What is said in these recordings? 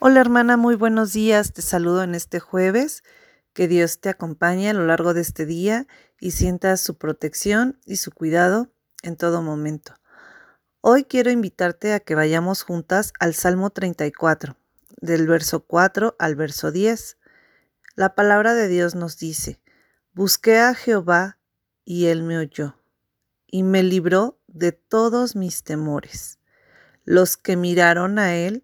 Hola hermana, muy buenos días. Te saludo en este jueves. Que Dios te acompañe a lo largo de este día y sientas su protección y su cuidado en todo momento. Hoy quiero invitarte a que vayamos juntas al Salmo 34, del verso 4 al verso 10. La palabra de Dios nos dice, Busqué a Jehová y él me oyó, y me libró de todos mis temores. Los que miraron a él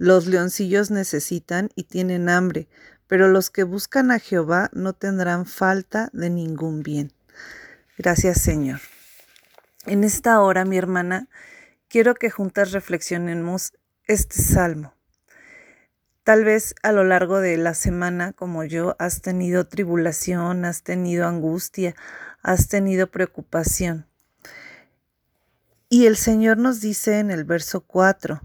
Los leoncillos necesitan y tienen hambre, pero los que buscan a Jehová no tendrán falta de ningún bien. Gracias Señor. En esta hora, mi hermana, quiero que juntas reflexionemos este salmo. Tal vez a lo largo de la semana, como yo, has tenido tribulación, has tenido angustia, has tenido preocupación. Y el Señor nos dice en el verso 4,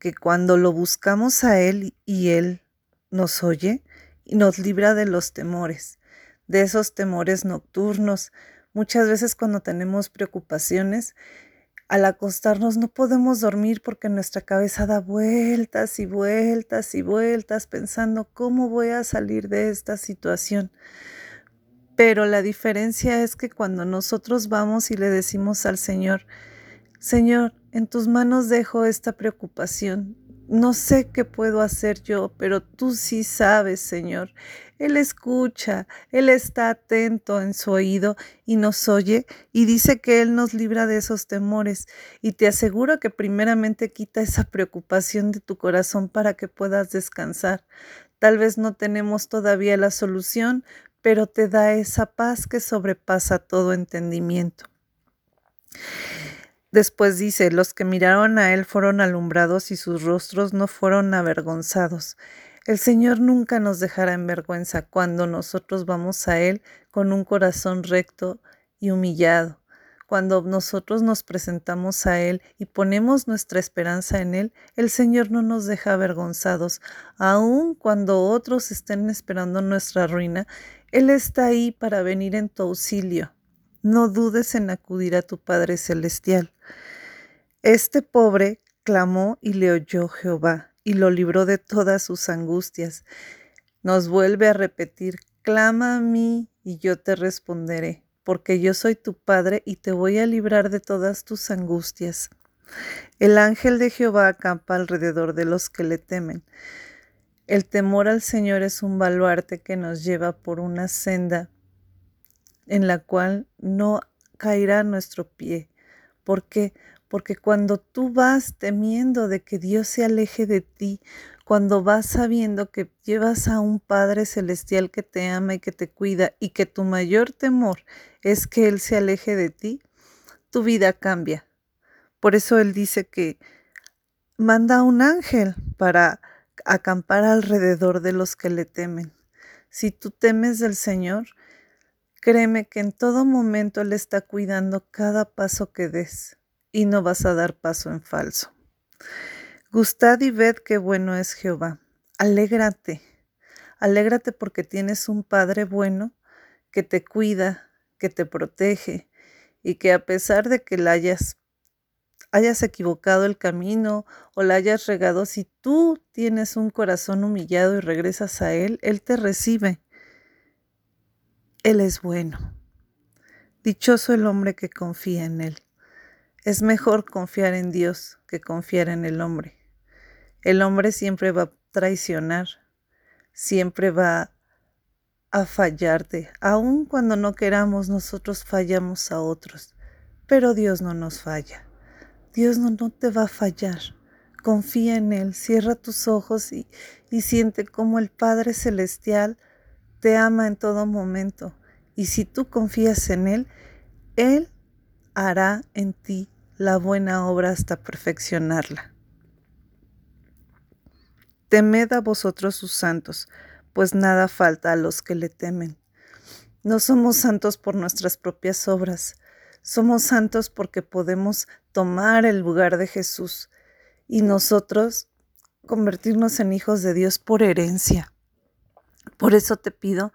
que cuando lo buscamos a Él y Él nos oye y nos libra de los temores, de esos temores nocturnos. Muchas veces cuando tenemos preocupaciones, al acostarnos no podemos dormir porque nuestra cabeza da vueltas y vueltas y vueltas pensando cómo voy a salir de esta situación. Pero la diferencia es que cuando nosotros vamos y le decimos al Señor, Señor, en tus manos dejo esta preocupación. No sé qué puedo hacer yo, pero tú sí sabes, Señor. Él escucha, Él está atento en su oído y nos oye y dice que Él nos libra de esos temores. Y te aseguro que primeramente quita esa preocupación de tu corazón para que puedas descansar. Tal vez no tenemos todavía la solución, pero te da esa paz que sobrepasa todo entendimiento. Después dice, los que miraron a él fueron alumbrados y sus rostros no fueron avergonzados. El Señor nunca nos dejará en vergüenza cuando nosotros vamos a Él con un corazón recto y humillado. Cuando nosotros nos presentamos a Él y ponemos nuestra esperanza en Él, el Señor no nos deja avergonzados. Aun cuando otros estén esperando nuestra ruina, Él está ahí para venir en tu auxilio. No dudes en acudir a tu Padre Celestial. Este pobre clamó y le oyó Jehová y lo libró de todas sus angustias. Nos vuelve a repetir, clama a mí y yo te responderé, porque yo soy tu Padre y te voy a librar de todas tus angustias. El ángel de Jehová acampa alrededor de los que le temen. El temor al Señor es un baluarte que nos lleva por una senda en la cual no caerá nuestro pie. ¿Por qué? Porque cuando tú vas temiendo de que Dios se aleje de ti, cuando vas sabiendo que llevas a un Padre Celestial que te ama y que te cuida y que tu mayor temor es que Él se aleje de ti, tu vida cambia. Por eso Él dice que manda a un ángel para acampar alrededor de los que le temen. Si tú temes del Señor, Créeme que en todo momento Él está cuidando cada paso que des y no vas a dar paso en falso. Gustad y ved qué bueno es Jehová. Alégrate, alégrate porque tienes un Padre bueno que te cuida, que te protege y que a pesar de que la hayas hayas equivocado el camino o la hayas regado, si tú tienes un corazón humillado y regresas a Él, Él te recibe él es bueno. Dichoso el hombre que confía en Él. Es mejor confiar en Dios que confiar en el hombre. El hombre siempre va a traicionar, siempre va a fallarte. Aun cuando no queramos, nosotros fallamos a otros. Pero Dios no nos falla. Dios no, te va a fallar. Confía en Él, cierra tus ojos y siente como el Padre Celestial te ama en todo momento. Y si tú confías en Él, Él hará en ti la buena obra hasta perfeccionarla. Temed a vosotros sus santos, pues nada falta a los que le temen. No somos santos por nuestras propias obras, somos santos porque podemos tomar el lugar de Jesús y nosotros convertirnos en hijos de Dios por herencia. Por eso te pido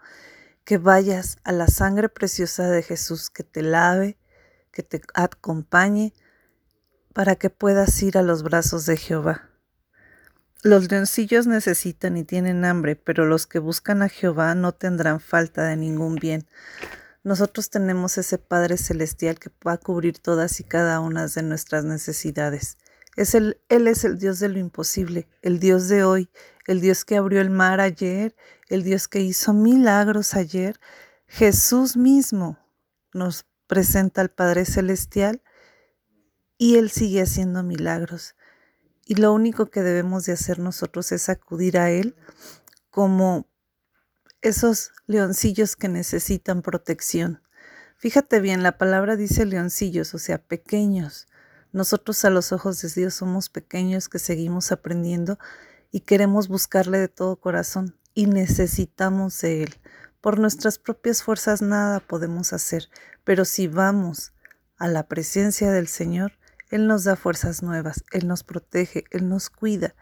que vayas a la sangre preciosa de Jesús, que te lave, que te acompañe, para que puedas ir a los brazos de Jehová. Los leoncillos necesitan y tienen hambre, pero los que buscan a Jehová no tendrán falta de ningún bien. Nosotros tenemos ese Padre Celestial que va a cubrir todas y cada una de nuestras necesidades. Es el, él es el Dios de lo imposible, el Dios de hoy, el Dios que abrió el mar ayer, el Dios que hizo milagros ayer. Jesús mismo nos presenta al Padre Celestial y Él sigue haciendo milagros. Y lo único que debemos de hacer nosotros es acudir a Él como esos leoncillos que necesitan protección. Fíjate bien, la palabra dice leoncillos, o sea, pequeños. Nosotros a los ojos de Dios somos pequeños que seguimos aprendiendo y queremos buscarle de todo corazón y necesitamos de Él. Por nuestras propias fuerzas nada podemos hacer, pero si vamos a la presencia del Señor, Él nos da fuerzas nuevas, Él nos protege, Él nos cuida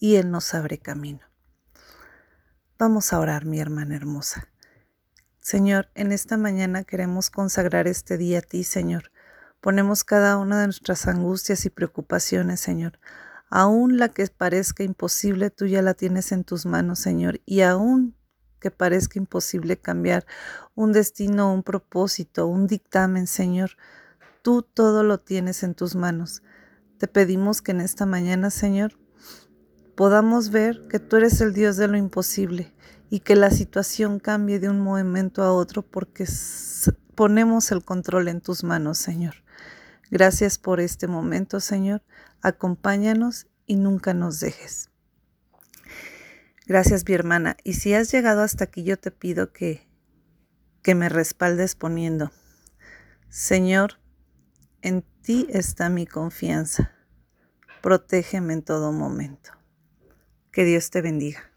y Él nos abre camino. Vamos a orar, mi hermana hermosa. Señor, en esta mañana queremos consagrar este día a ti, Señor. Ponemos cada una de nuestras angustias y preocupaciones, Señor. Aún la que parezca imposible, tú ya la tienes en tus manos, Señor. Y aún que parezca imposible cambiar un destino, un propósito, un dictamen, Señor, tú todo lo tienes en tus manos. Te pedimos que en esta mañana, Señor, podamos ver que tú eres el Dios de lo imposible y que la situación cambie de un momento a otro porque ponemos el control en tus manos, Señor. Gracias por este momento, Señor. Acompáñanos y nunca nos dejes. Gracias, mi hermana. Y si has llegado hasta aquí, yo te pido que, que me respaldes poniendo, Señor, en ti está mi confianza. Protégeme en todo momento. Que Dios te bendiga.